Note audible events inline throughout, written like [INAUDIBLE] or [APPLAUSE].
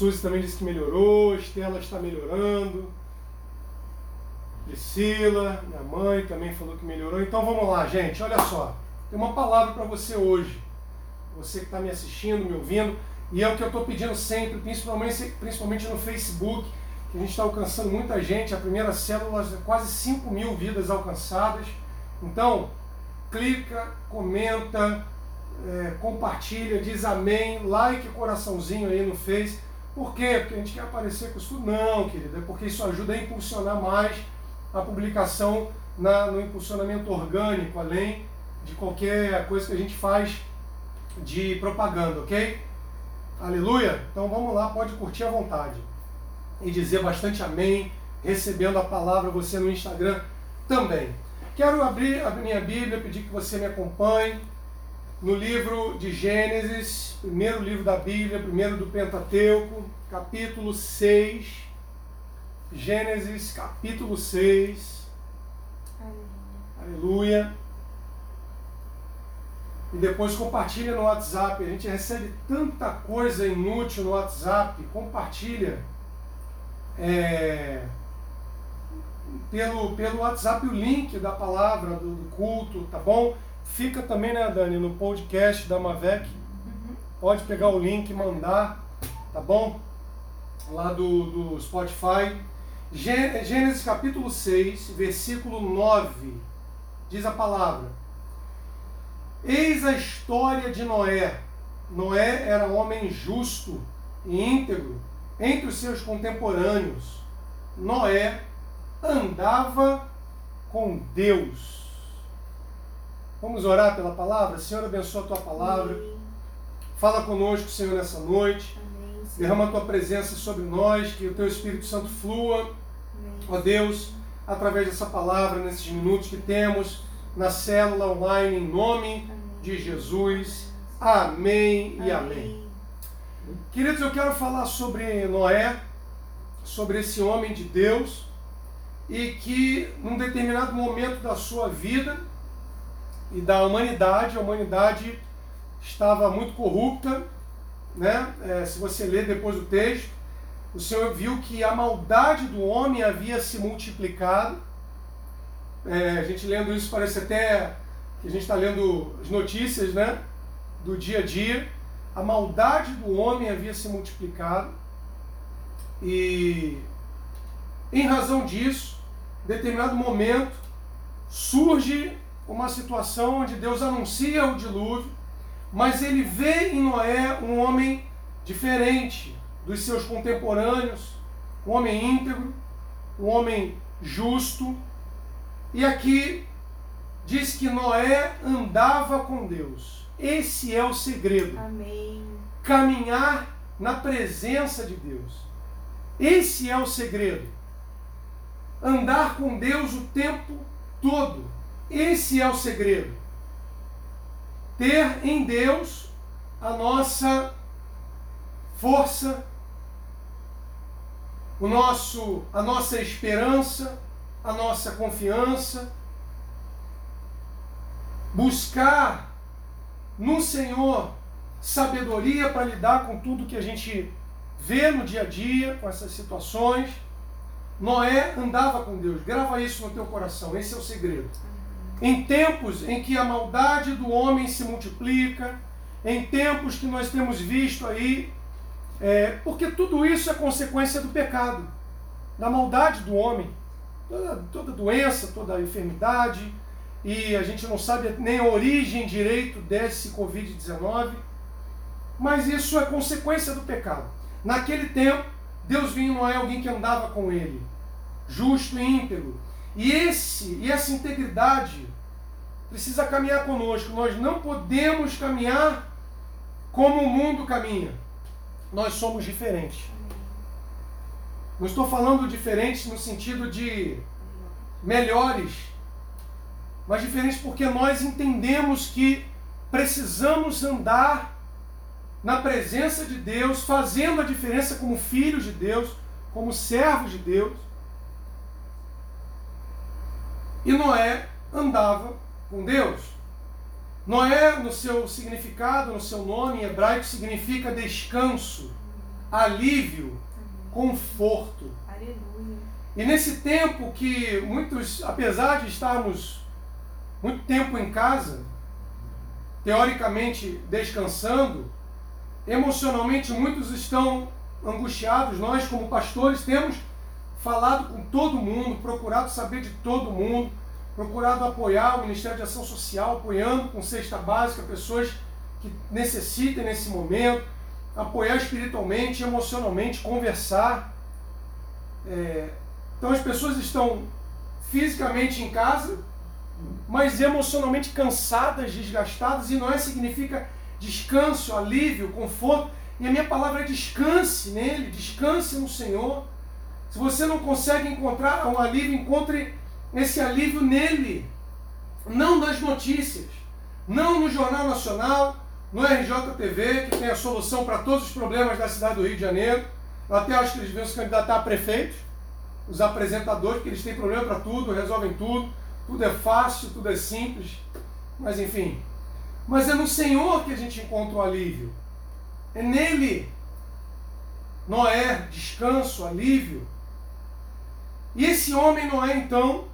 Suzy também disse que melhorou, Estela está melhorando. Priscila, minha mãe também falou que melhorou. Então vamos lá, gente, olha só. Tem uma palavra para você hoje. Você que está me assistindo, me ouvindo. E é o que eu estou pedindo sempre, principalmente, principalmente no Facebook, que a gente está alcançando muita gente. A primeira célula, quase 5 mil vidas alcançadas. Então, clica, comenta, é, compartilha, diz amém, like, coraçãozinho aí no Face. Por quê? Porque a gente quer aparecer com isso? Não, querida, é porque isso ajuda a impulsionar mais a publicação na, no impulsionamento orgânico, além de qualquer coisa que a gente faz de propaganda, ok? Aleluia? Então vamos lá, pode curtir à vontade. E dizer bastante amém, recebendo a palavra você no Instagram também. Quero abrir a minha Bíblia, pedir que você me acompanhe no livro de Gênesis, primeiro livro da Bíblia, primeiro do Pentateuco, capítulo 6. Gênesis, capítulo 6. Aleluia. Aleluia. E depois compartilha no WhatsApp. A gente recebe tanta coisa inútil no WhatsApp. Compartilha. É pelo, pelo WhatsApp o link da palavra, do, do culto, tá bom? Fica também, né, Dani, no podcast da Mavec. Uhum. Pode pegar o link e mandar, tá bom? Lá do, do Spotify. Gênesis capítulo 6, versículo 9, diz a palavra: Eis a história de Noé. Noé era homem justo e íntegro entre os seus contemporâneos. Noé andava com Deus. Vamos orar pela palavra? Senhor, abençoa a tua palavra. Amém. Fala conosco, Senhor, nessa noite. Amém, Derrama a tua presença sobre nós, que o teu Espírito Santo flua. Amém. Ó Deus, através dessa palavra, nesses minutos que temos na célula online, em nome de Jesus. Amém e amém. Queridos, eu quero falar sobre Noé, sobre esse homem de Deus e que num determinado momento da sua vida e da humanidade, a humanidade estava muito corrupta, né? É, se você ler depois do texto, o Senhor viu que a maldade do homem havia se multiplicado. É, a gente lendo isso parece até que a gente está lendo as notícias, né? Do dia a dia. A maldade do homem havia se multiplicado e em razão disso determinado momento, surge uma situação onde Deus anuncia o dilúvio, mas ele vê em Noé um homem diferente dos seus contemporâneos, um homem íntegro, um homem justo. E aqui diz que Noé andava com Deus. Esse é o segredo. Amém. Caminhar na presença de Deus. Esse é o segredo andar com Deus o tempo todo. Esse é o segredo. Ter em Deus a nossa força, o nosso, a nossa esperança, a nossa confiança. Buscar no Senhor sabedoria para lidar com tudo que a gente vê no dia a dia, com essas situações Noé andava com Deus. Grava isso no teu coração, esse é o segredo. Em tempos em que a maldade do homem se multiplica, em tempos que nós temos visto aí, é, porque tudo isso é consequência do pecado, da maldade do homem. Toda, toda doença, toda enfermidade, e a gente não sabe nem a origem direito desse Covid-19, mas isso é consequência do pecado. Naquele tempo, Deus vinha não é alguém que andava com ele, justo e íntegro. E esse e essa integridade precisa caminhar conosco. Nós não podemos caminhar como o mundo caminha. Nós somos diferentes. Não estou falando diferentes no sentido de melhores, mas diferentes porque nós entendemos que precisamos andar na presença de Deus, fazendo a diferença como filhos de Deus, como servos de Deus. E Noé andava com Deus. Noé, no seu significado, no seu nome em hebraico, significa descanso. alívio, conforto. Aleluia. E nesse tempo que muitos, apesar de estarmos muito tempo em casa, teoricamente descansando, emocionalmente muitos estão angustiados. Nós, como pastores, temos falado com todo mundo, procurado saber de todo mundo, procurado apoiar o Ministério de Ação Social, apoiando com cesta básica pessoas que necessitem nesse momento, apoiar espiritualmente, emocionalmente, conversar. É, então as pessoas estão fisicamente em casa, mas emocionalmente cansadas, desgastadas, e não é significa descanso, alívio, conforto. E a minha palavra é descanse nele, descanse no Senhor. Se você não consegue encontrar um alívio, encontre esse alívio nele, não nas notícias, não no Jornal Nacional, no RJTV, que tem a solução para todos os problemas da cidade do Rio de Janeiro. Eu até acho que eles vão se candidatar a prefeitos, os apresentadores, porque eles têm problema para tudo, resolvem tudo, tudo é fácil, tudo é simples, mas enfim. Mas é no Senhor que a gente encontra o alívio. É nele. Noé, descanso, alívio. E esse homem Noé, então,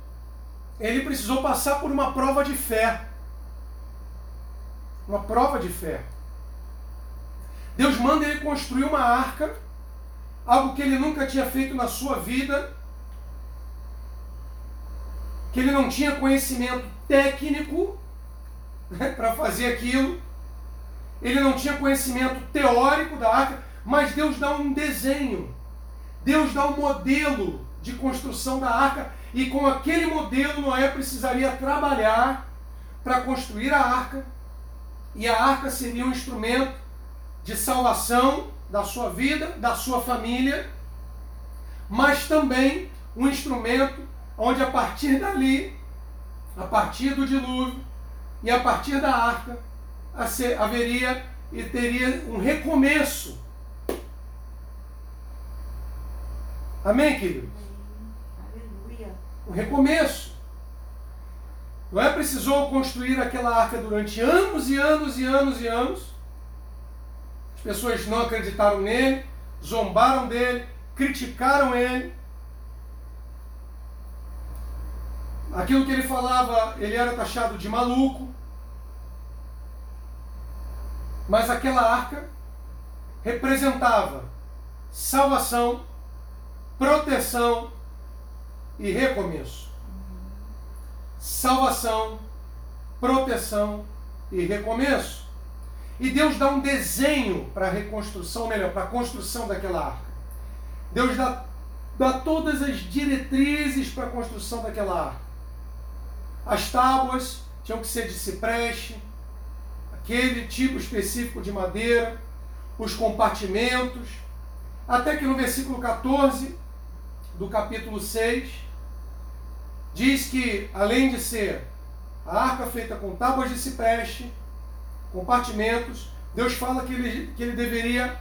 ele precisou passar por uma prova de fé. Uma prova de fé. Deus manda ele construir uma arca, algo que ele nunca tinha feito na sua vida, que ele não tinha conhecimento técnico né, para fazer aquilo, ele não tinha conhecimento teórico da arca, mas Deus dá um desenho, Deus dá um modelo de construção da arca, e com aquele modelo Noé precisaria trabalhar para construir a arca e a arca seria um instrumento de salvação da sua vida, da sua família, mas também um instrumento onde a partir dali, a partir do dilúvio e a partir da arca, haveria e teria um recomeço. Amém, queridos? Um recomeço. Noé precisou construir aquela arca durante anos e anos e anos e anos. As pessoas não acreditaram nele, zombaram dele, criticaram ele. Aquilo que ele falava, ele era taxado de maluco. Mas aquela arca representava salvação, proteção e recomeço salvação, proteção e recomeço. E Deus dá um desenho para a reconstrução, melhor, para a construção daquela arca. Deus dá, dá todas as diretrizes para a construção daquela arca. As tábuas tinham que ser de cipreste, aquele tipo específico de madeira, os compartimentos, até que no versículo 14 do capítulo 6, diz que, além de ser a arca feita com tábuas de cipreste, compartimentos, Deus fala que ele, que ele deveria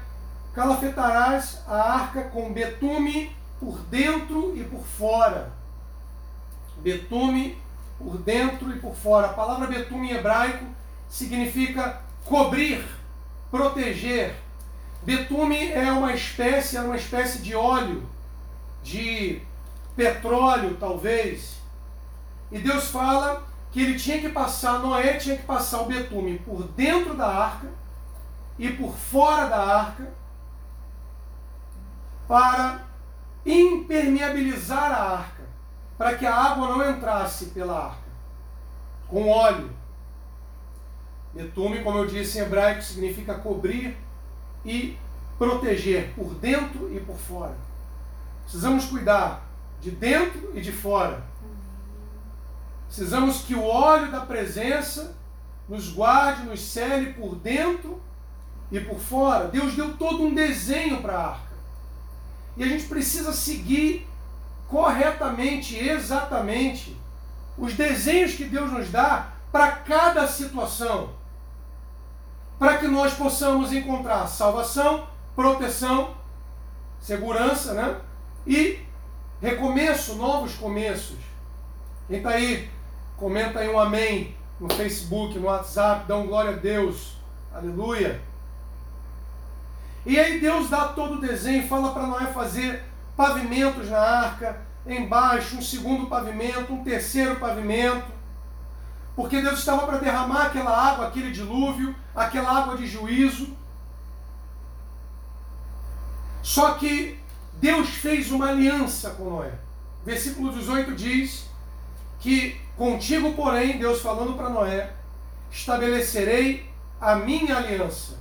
calafetarás a arca com betume por dentro e por fora. Betume por dentro e por fora. A palavra betume em hebraico significa cobrir, proteger. Betume é uma espécie, é uma espécie de óleo, de petróleo, talvez, e Deus fala que ele tinha que passar, Noé tinha que passar o betume por dentro da arca e por fora da arca para impermeabilizar a arca, para que a água não entrasse pela arca, com óleo. Betume, como eu disse em hebraico, significa cobrir e proteger por dentro e por fora. Precisamos cuidar de dentro e de fora Precisamos que o óleo da presença nos guarde, nos cele por dentro e por fora. Deus deu todo um desenho para a arca. E a gente precisa seguir corretamente, exatamente, os desenhos que Deus nos dá para cada situação. Para que nós possamos encontrar salvação, proteção, segurança, né? E recomeço, novos começos. Quem está aí Comenta aí um amém no Facebook, no WhatsApp, um glória a Deus. Aleluia. E aí Deus dá todo o desenho, fala para Noé fazer pavimentos na arca, embaixo um segundo pavimento, um terceiro pavimento, porque Deus estava para derramar aquela água, aquele dilúvio, aquela água de juízo. Só que Deus fez uma aliança com Noé. Versículo 18 diz que contigo, porém, Deus falando para Noé, estabelecerei a minha aliança.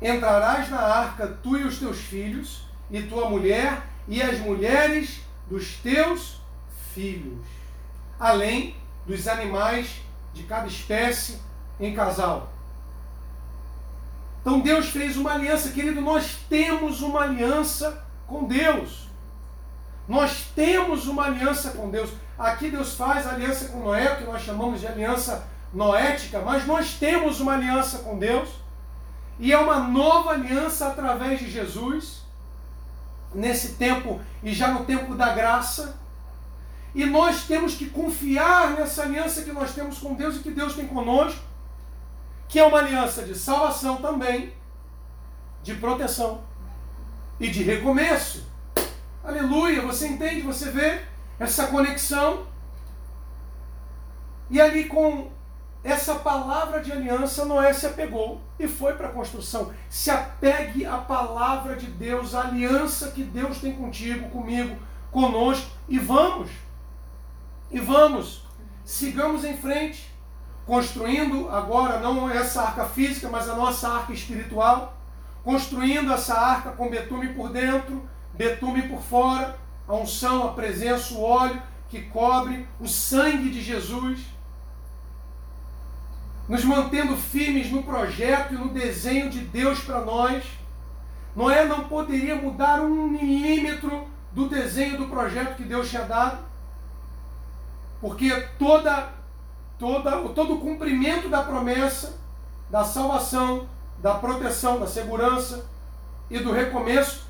Entrarás na arca, tu e os teus filhos, e tua mulher, e as mulheres dos teus filhos, além dos animais de cada espécie em casal. Então Deus fez uma aliança, querido, nós temos uma aliança com Deus. Nós temos uma aliança com Deus. Aqui Deus faz aliança com Noé, que nós chamamos de aliança noética, mas nós temos uma aliança com Deus. E é uma nova aliança através de Jesus, nesse tempo e já no tempo da graça. E nós temos que confiar nessa aliança que nós temos com Deus e que Deus tem conosco, que é uma aliança de salvação também, de proteção e de recomeço. Aleluia, você entende, você vê essa conexão. E ali com essa palavra de aliança, Noé se apegou e foi para a construção. Se apegue à palavra de Deus, à aliança que Deus tem contigo, comigo, conosco, e vamos. E vamos, sigamos em frente, construindo agora não essa arca física, mas a nossa arca espiritual, construindo essa arca com betume por dentro, betume por fora, a unção, a presença, o óleo que cobre, o sangue de Jesus, nos mantendo firmes no projeto e no desenho de Deus para nós. Noé não poderia mudar um milímetro do desenho do projeto que Deus tinha dado. Porque toda, toda, todo o cumprimento da promessa, da salvação, da proteção, da segurança e do recomeço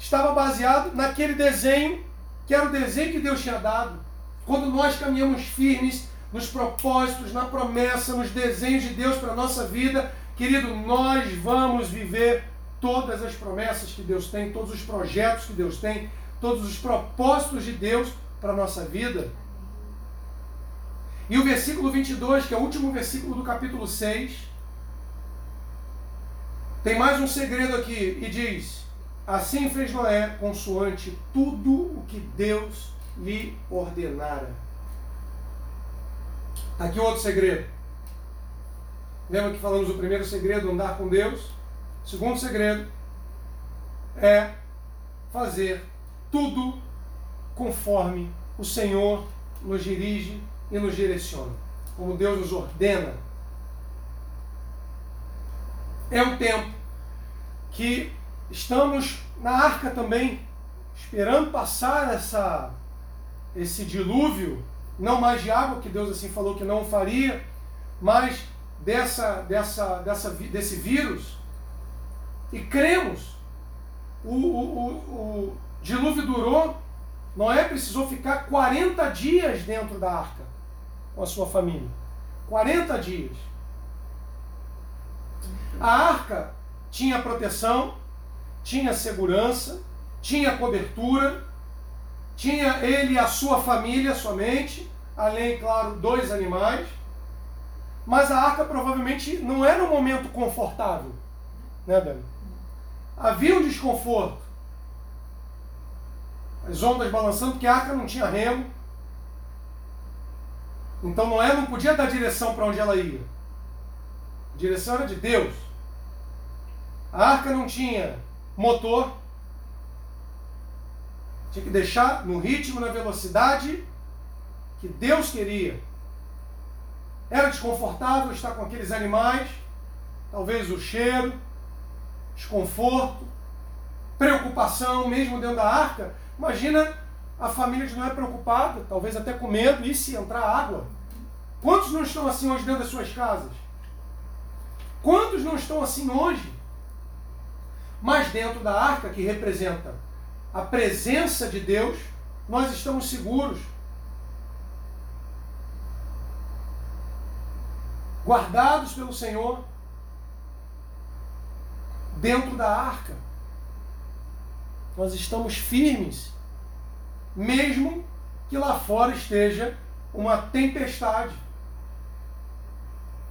estava baseado naquele desenho que era o desenho que Deus tinha dado. Quando nós caminhamos firmes nos propósitos, na promessa, nos desenhos de Deus para a nossa vida, querido, nós vamos viver todas as promessas que Deus tem, todos os projetos que Deus tem, todos os propósitos de Deus para a nossa vida. E o versículo 22, que é o último versículo do capítulo 6, tem mais um segredo aqui e diz: Assim fez Noé, consoante tudo o que Deus lhe ordenara. Está aqui outro segredo. Lembra que falamos o primeiro segredo, andar com Deus? O segundo segredo é fazer tudo conforme o Senhor nos dirige e nos direciona, como Deus nos ordena. É um tempo que estamos na arca também, esperando passar essa, esse dilúvio, não mais de água, que Deus assim falou que não faria, mas dessa, dessa, dessa, desse vírus. E cremos. O, o, o, o dilúvio durou, Noé precisou ficar 40 dias dentro da arca com a sua família. 40 dias. A arca tinha proteção, tinha segurança, tinha cobertura, tinha ele e a sua família somente, além, claro, dois animais. Mas a arca provavelmente não era um momento confortável, né, Dani? Havia um desconforto. As ondas balançando, porque a arca não tinha remo, então Noé não podia dar direção para onde ela ia. A direção era de Deus. A arca não tinha motor. Tinha que deixar no ritmo, na velocidade que Deus queria. Era desconfortável estar com aqueles animais, talvez o cheiro, desconforto, preocupação, mesmo dentro da arca. Imagina a família de Noé preocupada, talvez até com medo, e se entrar água? Quantos não estão assim hoje dentro das suas casas? Quantos não estão assim hoje? Mas dentro da arca, que representa a presença de Deus, nós estamos seguros. Guardados pelo Senhor, dentro da arca. Nós estamos firmes, mesmo que lá fora esteja uma tempestade.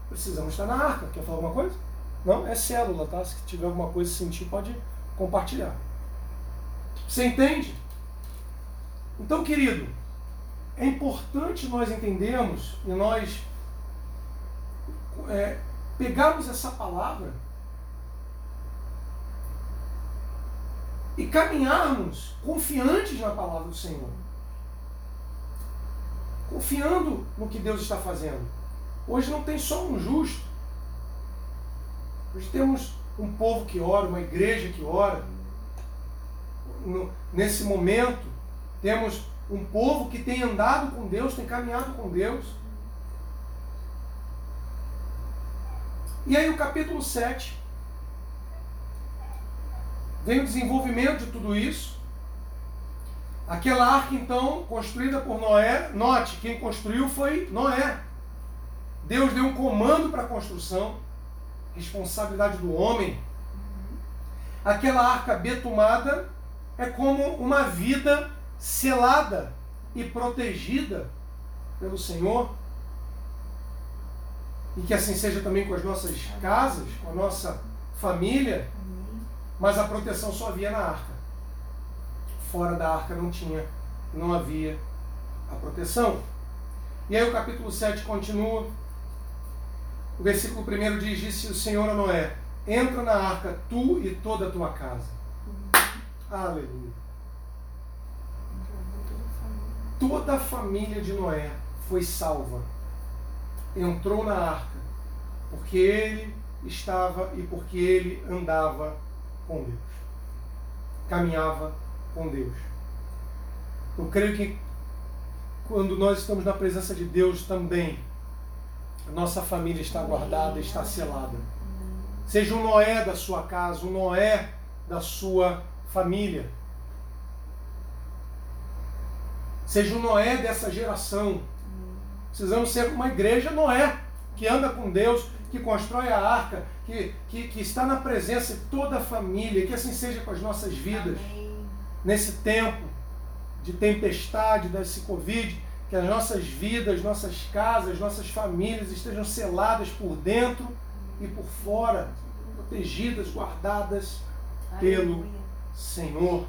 Precisamos estar na arca. Quer falar alguma coisa? Não? É célula, tá? Se tiver alguma coisa sentir, pode compartilhar. Você entende? Então, querido, é importante nós entendermos e nós é, pegarmos essa palavra e caminharmos confiantes na palavra do Senhor. Confiando no que Deus está fazendo. Hoje não tem só um justo. Hoje temos um povo que ora, uma igreja que ora. Nesse momento, temos um povo que tem andado com Deus, tem caminhado com Deus. E aí o capítulo 7 vem o desenvolvimento de tudo isso. Aquela arca, então, construída por Noé, note, quem construiu foi Noé. Deus deu um comando para a construção, responsabilidade do homem. Aquela arca betumada é como uma vida selada e protegida pelo Senhor. E que assim seja também com as nossas casas, com a nossa família. Mas a proteção só havia na arca. Fora da arca não tinha, não havia a proteção. E aí o capítulo 7 continua. O versículo 1 diz: Disse o Senhor a Noé: Entra na arca, tu e toda a tua casa. Aleluia. Toda a família de Noé foi salva. Entrou na arca, porque ele estava e porque ele andava com Deus. Caminhava com Deus. Eu creio que quando nós estamos na presença de Deus também, nossa família está guardada, está selada. Seja um Noé da sua casa, um Noé da sua família. Seja um Noé dessa geração. Precisamos ser uma igreja Noé, que anda com Deus, que constrói a arca, que, que, que está na presença de toda a família, que assim seja com as nossas vidas. Amém. Nesse tempo de tempestade, desse Covid, que as nossas vidas, nossas casas, nossas famílias estejam seladas por dentro e por fora, protegidas, guardadas pelo Senhor.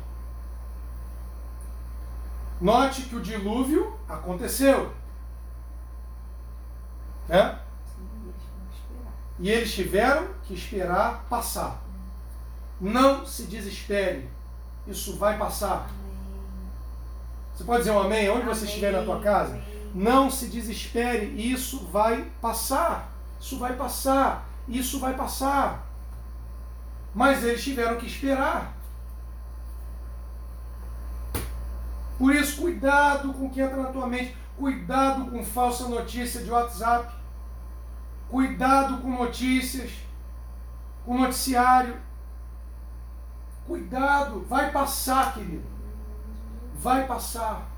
Note que o dilúvio aconteceu. Né? E eles tiveram que esperar passar. Não se desespere. Isso vai passar. Você pode dizer um amém? Onde amém. você estiver na tua casa? Não se desespere. Isso vai passar. Isso vai passar. Isso vai passar. Mas eles tiveram que esperar. Por isso, cuidado com o que entra na tua mente. Cuidado com falsa notícia de WhatsApp. Cuidado com notícias, com noticiário. Cuidado, vai passar, querido. Vai passar.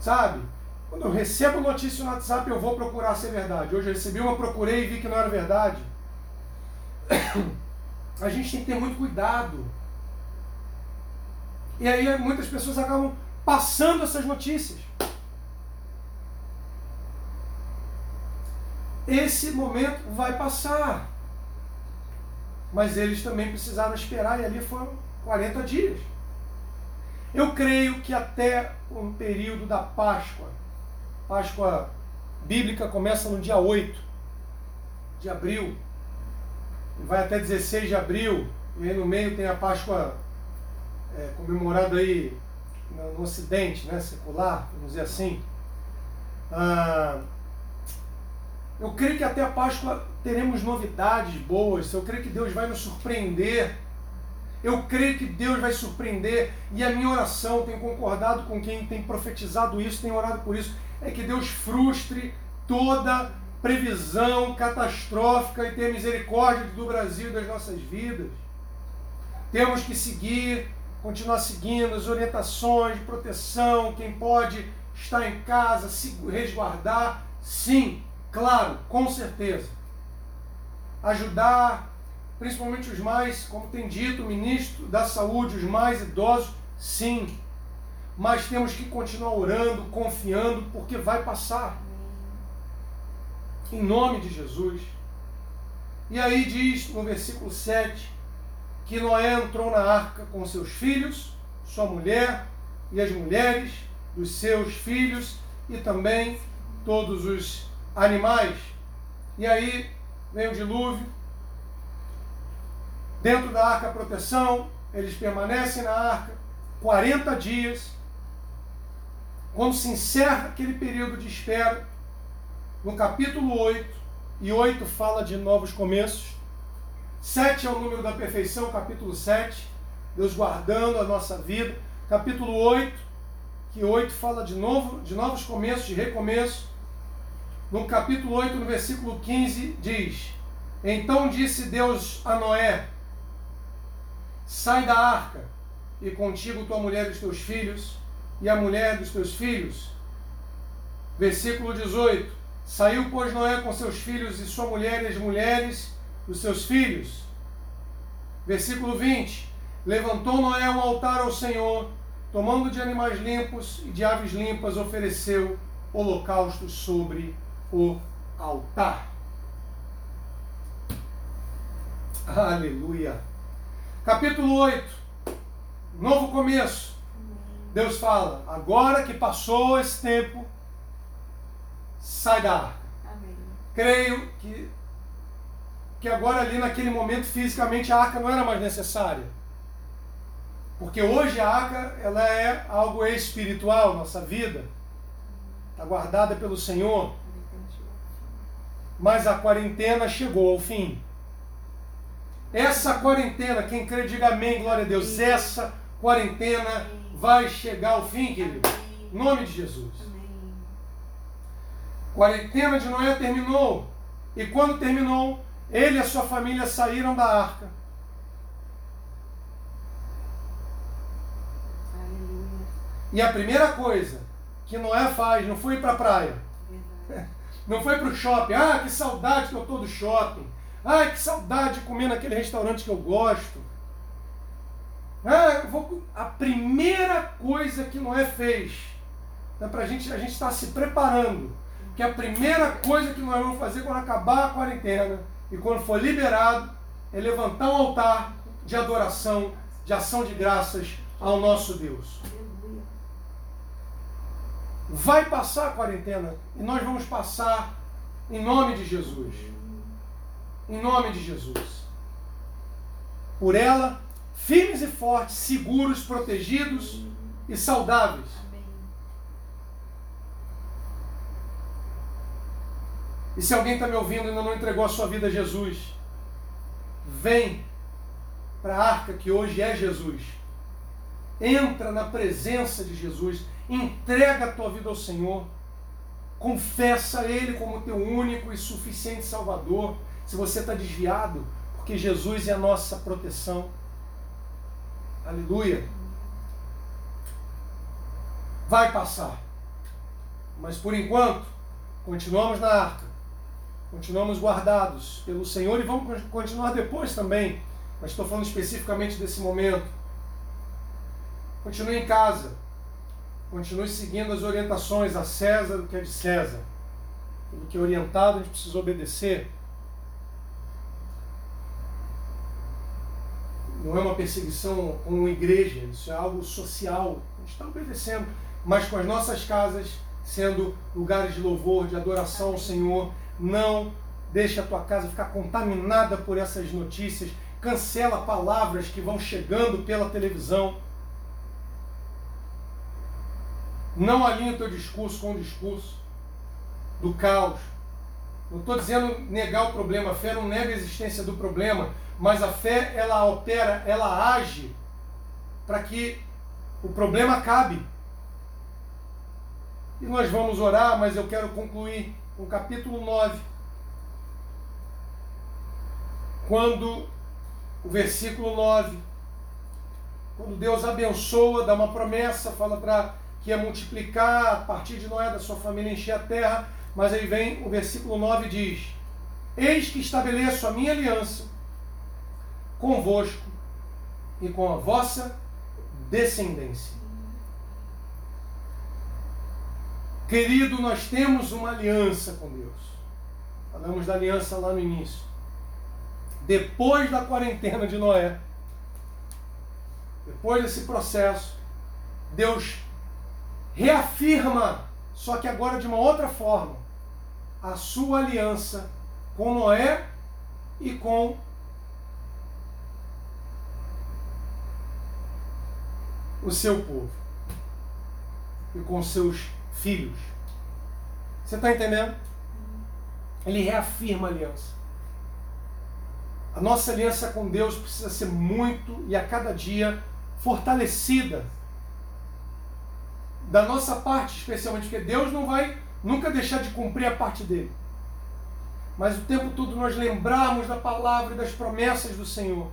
Sabe? Quando eu recebo notícia no WhatsApp, eu vou procurar se é verdade. Hoje eu recebi uma, procurei e vi que não era verdade. [COUGHS] A gente tem que ter muito cuidado. E aí muitas pessoas acabam passando essas notícias. Esse momento vai passar. Mas eles também precisaram esperar, e ali foram 40 dias. Eu creio que até o período da Páscoa, Páscoa bíblica começa no dia 8 de abril, vai até 16 de abril, e aí no meio tem a Páscoa é, comemorada aí no, no Ocidente, né, secular, vamos dizer assim. Ah, eu creio que até a Páscoa teremos novidades boas. Eu creio que Deus vai nos surpreender. Eu creio que Deus vai surpreender. E a minha oração, tenho concordado com quem tem profetizado isso, tem orado por isso, é que Deus frustre toda previsão catastrófica e tenha misericórdia do Brasil e das nossas vidas. Temos que seguir, continuar seguindo as orientações de proteção, quem pode estar em casa, se resguardar, sim, Claro, com certeza. Ajudar principalmente os mais, como tem dito o ministro da Saúde, os mais idosos, sim. Mas temos que continuar orando, confiando, porque vai passar. Em nome de Jesus. E aí diz no versículo 7 que Noé entrou na arca com seus filhos, sua mulher e as mulheres dos seus filhos e também todos os animais. E aí vem o dilúvio. Dentro da arca proteção, eles permanecem na arca 40 dias. Quando se encerra aquele período de espera, no capítulo 8, e 8 fala de novos começos. 7 é o número da perfeição, capítulo 7, Deus guardando a nossa vida. Capítulo 8, que 8 fala de novo, de novos começos, de recomeço. No capítulo 8, no versículo 15, diz: Então disse Deus a Noé: Sai da arca, e contigo tua mulher e os teus filhos, e a mulher dos teus filhos. Versículo 18: Saiu, pois, Noé com seus filhos e sua mulher e as mulheres dos seus filhos. Versículo 20: Levantou Noé um altar ao Senhor, tomando de animais limpos e de aves limpas, ofereceu holocaustos sobre o altar. Aleluia. Capítulo 8. Novo começo. Deus fala: agora que passou esse tempo, sai da arca. Amém. Creio que, que agora ali naquele momento fisicamente a arca não era mais necessária. Porque hoje a arca ela é algo espiritual, nossa vida. Está guardada pelo Senhor mas a quarentena chegou ao fim. Essa quarentena, quem crê, diga amém, glória a Deus. Essa quarentena vai chegar ao fim, querido. Em nome de Jesus. Quarentena de Noé terminou. E quando terminou, ele e a sua família saíram da arca. E a primeira coisa que Noé faz não foi para a praia. [LAUGHS] Não foi para o shopping. Ah, que saudade que eu estou do shopping. Ah, que saudade de comer naquele restaurante que eu gosto. Ah, eu vou... A primeira coisa que Noé fez, né, pra gente, a gente está se preparando, que a primeira coisa que nós vamos fazer quando acabar a quarentena e quando for liberado, é levantar um altar de adoração, de ação de graças ao nosso Deus. Vai passar a quarentena e nós vamos passar em nome de Jesus. Em nome de Jesus. Por ela, firmes e fortes, seguros, protegidos e saudáveis. E se alguém está me ouvindo e ainda não entregou a sua vida a Jesus, vem para a arca que hoje é Jesus. Entra na presença de Jesus Entrega a tua vida ao Senhor. Confessa Ele como teu único e suficiente Salvador. Se você está desviado, porque Jesus é a nossa proteção. Aleluia. Vai passar. Mas por enquanto, continuamos na arca. Continuamos guardados pelo Senhor e vamos continuar depois também. Mas estou falando especificamente desse momento. Continue em casa Continue seguindo as orientações a César do que é de César. Tudo que é orientado a gente precisa obedecer. Não é uma perseguição com uma igreja, isso é algo social. A gente está obedecendo, mas com as nossas casas sendo lugares de louvor, de adoração ao Senhor. Não deixe a tua casa ficar contaminada por essas notícias. Cancela palavras que vão chegando pela televisão Não alinhe o teu discurso com o discurso do caos. Não estou dizendo negar o problema, a fé não nega a existência do problema, mas a fé ela opera, ela age para que o problema acabe. E nós vamos orar, mas eu quero concluir com o capítulo 9. Quando o versículo 9, quando Deus abençoa, dá uma promessa, fala para que ia multiplicar a partir de Noé da sua família, encher a terra. Mas aí vem o versículo 9 diz: Eis que estabeleço a minha aliança convosco e com a vossa descendência. Querido, nós temos uma aliança com Deus. Falamos da aliança lá no início. Depois da quarentena de Noé, depois desse processo, Deus reafirma, só que agora de uma outra forma, a sua aliança com Noé e com o seu povo e com seus filhos. Você está entendendo? Ele reafirma a aliança. A nossa aliança com Deus precisa ser muito e a cada dia fortalecida. Da nossa parte, especialmente, porque Deus não vai nunca deixar de cumprir a parte dele. Mas o tempo todo nós lembrarmos da palavra e das promessas do Senhor.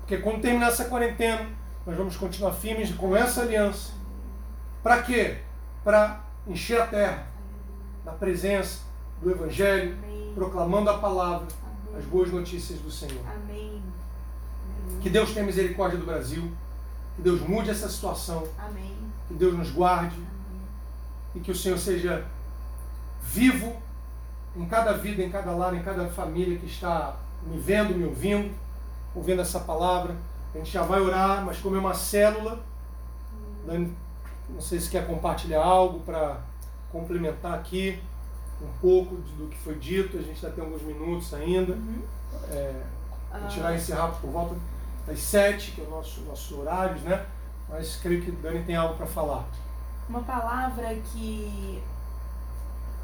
Porque quando terminar essa quarentena, nós vamos continuar firmes com essa aliança. Para quê? Para encher a terra da presença do Evangelho, Amém. proclamando a palavra, Amém. as boas notícias do Senhor. Amém. Que Deus tenha misericórdia do Brasil, que Deus mude essa situação, que Deus nos guarde e que o Senhor seja vivo em cada vida, em cada lar, em cada família que está me vendo, me ouvindo, ouvindo essa palavra. A gente já vai orar, mas como é uma célula, não sei se quer compartilhar algo para complementar aqui um pouco do que foi dito. A gente ainda tem alguns minutos ainda. Uhum. É, a gente vai encerrar por volta das sete, que é o nosso, nosso horário, né? Mas creio que Dani tem algo para falar. Uma palavra que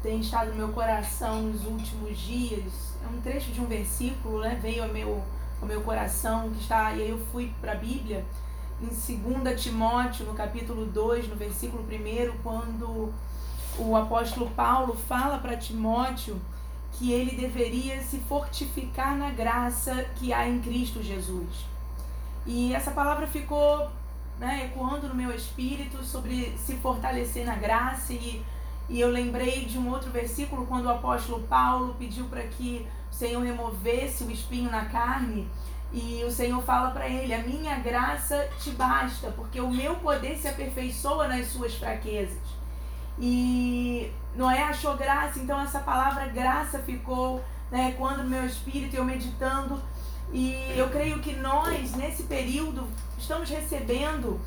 tem estado no meu coração nos últimos dias é um trecho de um versículo, né? Veio ao meu o meu coração, que está, e aí eu fui para a Bíblia, em 2 Timóteo, no capítulo 2, no versículo 1, quando o apóstolo Paulo fala para Timóteo que ele deveria se fortificar na graça que há em Cristo Jesus. E essa palavra ficou né, ecoando no meu espírito sobre se fortalecer na graça e, e eu lembrei de um outro versículo quando o apóstolo Paulo pediu para que Senhor removesse o espinho na carne. E o Senhor fala para ele: A minha graça te basta, porque o meu poder se aperfeiçoa nas suas fraquezas. E Noé achou graça, então essa palavra graça ficou né, quando meu espírito, eu meditando. E eu creio que nós, nesse período, estamos recebendo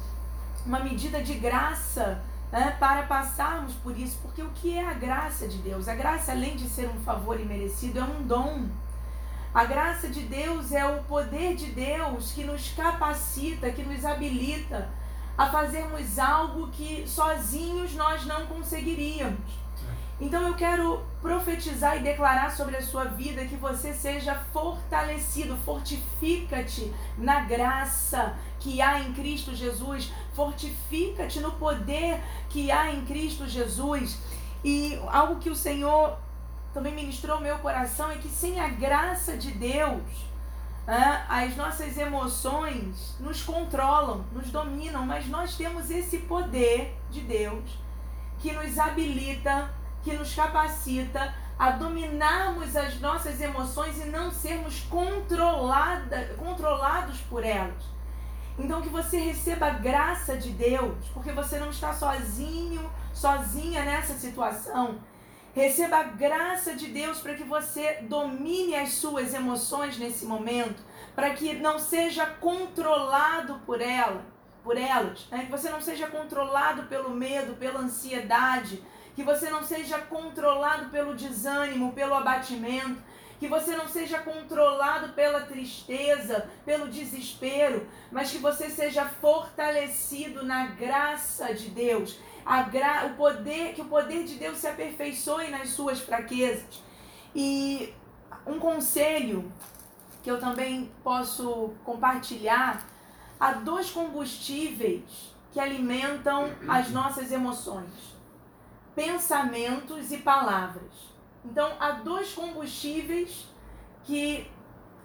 uma medida de graça né, para passarmos por isso, porque o que é a graça de Deus? A graça, além de ser um favor imerecido, é um dom. A graça de Deus é o poder de Deus que nos capacita, que nos habilita a fazermos algo que sozinhos nós não conseguiríamos. Então eu quero profetizar e declarar sobre a sua vida que você seja fortalecido, fortifica-te na graça que há em Cristo Jesus, fortifica-te no poder que há em Cristo Jesus. E algo que o Senhor também ministrou meu coração é que sem a graça de Deus, as nossas emoções nos controlam, nos dominam, mas nós temos esse poder de Deus que nos habilita que nos capacita a dominarmos as nossas emoções e não sermos controlada, controlados por elas. Então que você receba a graça de Deus, porque você não está sozinho, sozinha nessa situação. Receba a graça de Deus para que você domine as suas emoções nesse momento, para que não seja controlado por ela, por elas, né? que você não seja controlado pelo medo, pela ansiedade, que você não seja controlado pelo desânimo, pelo abatimento, que você não seja controlado pela tristeza, pelo desespero, mas que você seja fortalecido na graça de Deus, gra o poder, que o poder de Deus se aperfeiçoe nas suas fraquezas. E um conselho que eu também posso compartilhar, há dois combustíveis que alimentam as nossas emoções pensamentos e palavras. Então, há dois combustíveis que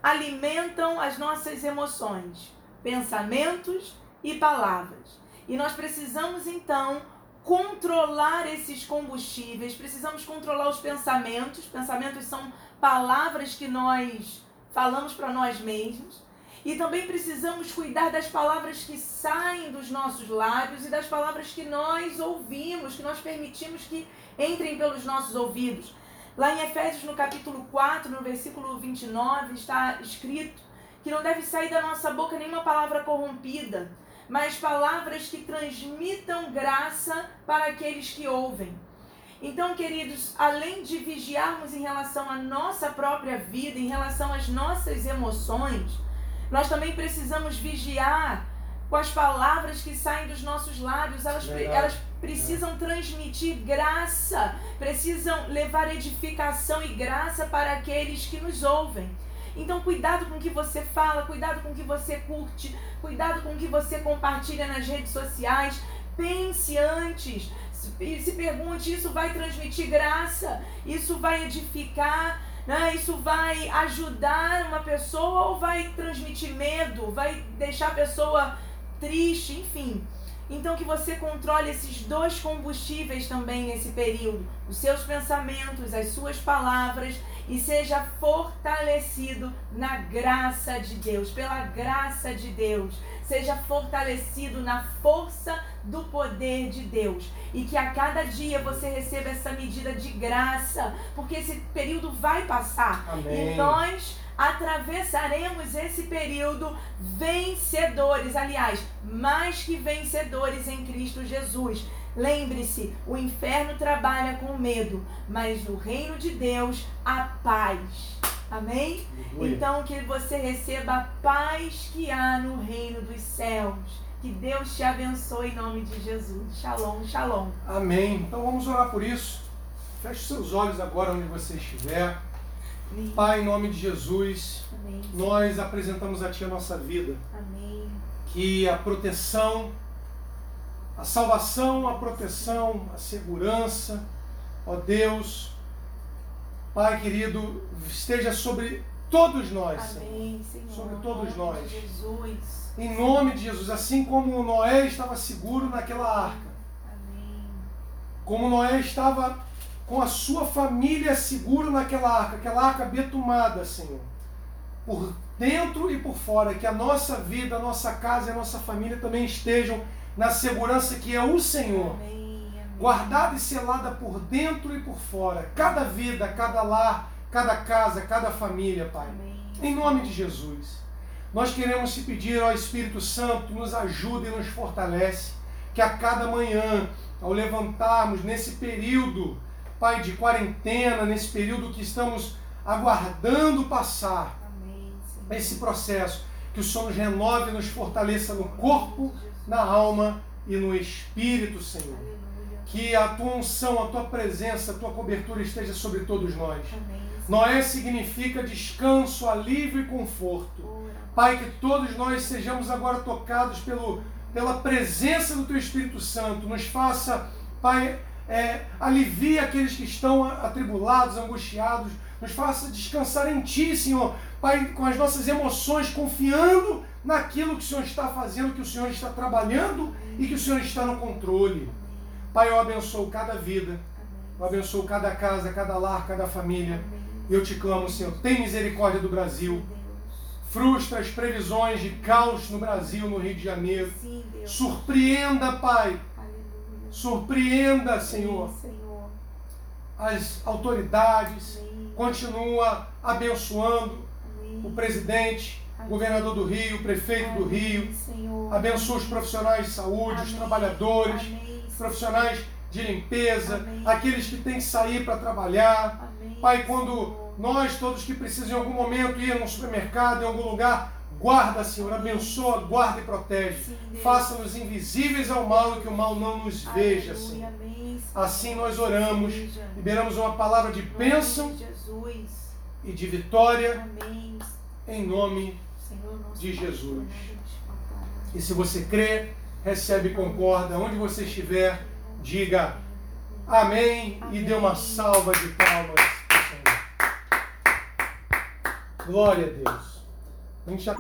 alimentam as nossas emoções: pensamentos e palavras. E nós precisamos então controlar esses combustíveis, precisamos controlar os pensamentos. Pensamentos são palavras que nós falamos para nós mesmos. E também precisamos cuidar das palavras que saem dos nossos lábios e das palavras que nós ouvimos, que nós permitimos que entrem pelos nossos ouvidos. Lá em Efésios, no capítulo 4, no versículo 29, está escrito que não deve sair da nossa boca nenhuma palavra corrompida, mas palavras que transmitam graça para aqueles que ouvem. Então, queridos, além de vigiarmos em relação à nossa própria vida, em relação às nossas emoções, nós também precisamos vigiar com as palavras que saem dos nossos lábios. Elas, elas precisam transmitir graça, precisam levar edificação e graça para aqueles que nos ouvem. Então, cuidado com o que você fala, cuidado com o que você curte, cuidado com o que você compartilha nas redes sociais. Pense antes e se pergunte: isso vai transmitir graça? Isso vai edificar? Né? Isso vai ajudar uma pessoa ou vai transmitir medo? Vai deixar a pessoa triste? Enfim. Então que você controle esses dois combustíveis também nesse período, os seus pensamentos, as suas palavras e seja fortalecido na graça de Deus, pela graça de Deus. Seja fortalecido na força do poder de Deus. E que a cada dia você receba essa medida de graça, porque esse período vai passar. Amém. E nós atravessaremos esse período vencedores, aliás, mais que vencedores em Cristo Jesus. Lembre-se, o inferno trabalha com medo, mas no reino de Deus há paz. Amém? Aleluia. Então que você receba a paz que há no reino dos céus. Que Deus te abençoe em nome de Jesus. Shalom, shalom. Amém. Então vamos orar por isso. Feche seus olhos agora onde você estiver. Amém. Pai, em nome de Jesus, Amém. nós apresentamos a Ti a nossa vida. Amém. Que a proteção, a salvação, a proteção, a segurança, ó Deus, Pai querido, esteja sobre todos nós. Amém, Senhor. Sobre todos nós. Em nome de Jesus, assim como Noé estava seguro naquela arca, Amém. como Noé estava com a sua família seguro naquela arca, aquela arca betumada, Senhor, por dentro e por fora, que a nossa vida, a nossa casa e a nossa família também estejam na segurança que é o Senhor, Amém. Amém. guardada e selada por dentro e por fora, cada vida, cada lar, cada casa, cada família, Pai. Amém. Em nome de Jesus. Nós queremos te pedir ao Espírito Santo, nos ajude e nos fortalece, que a cada manhã, ao levantarmos nesse período, Pai, de quarentena, nesse período que estamos aguardando passar Amém, esse processo, que o Senhor nos renove e nos fortaleça no corpo, na alma e no espírito, Senhor. Aleluia. Que a tua unção, a tua presença, a tua cobertura esteja sobre todos nós. Amém. Noé significa descanso, alívio e conforto. Ora. Pai, que todos nós sejamos agora tocados pelo, pela presença do Teu Espírito Santo. Nos faça, Pai, é, alivie aqueles que estão atribulados, angustiados. Nos faça descansar em Ti, Senhor. Pai, com as nossas emoções, confiando naquilo que o Senhor está fazendo, que o Senhor está trabalhando e que o Senhor está no controle. Pai, eu abençoo cada vida, eu abençoo cada casa, cada lar, cada família. Eu te clamo, Senhor, tem misericórdia do Brasil. Frustra as previsões de caos no Brasil, no Rio de Janeiro. Surpreenda, Pai. Surpreenda, Senhor, as autoridades. Continua abençoando o presidente, governador do Rio, prefeito do Rio. Senhor. Abençoa os profissionais de saúde, os trabalhadores, Amém, os profissionais de limpeza, aqueles que têm que sair para trabalhar. Pai, quando nós, todos que precisam em algum momento ir num supermercado, em algum lugar, guarda, Senhor, abençoa, guarda e protege. Faça-nos invisíveis ao mal e que o mal não nos veja, Senhor. Assim nós oramos, liberamos uma palavra de bênção de e de vitória em nome. Nosso De Jesus. E se você crê, recebe concorda, onde você estiver, diga amém e dê uma salva de palmas. Glória a Deus. A gente já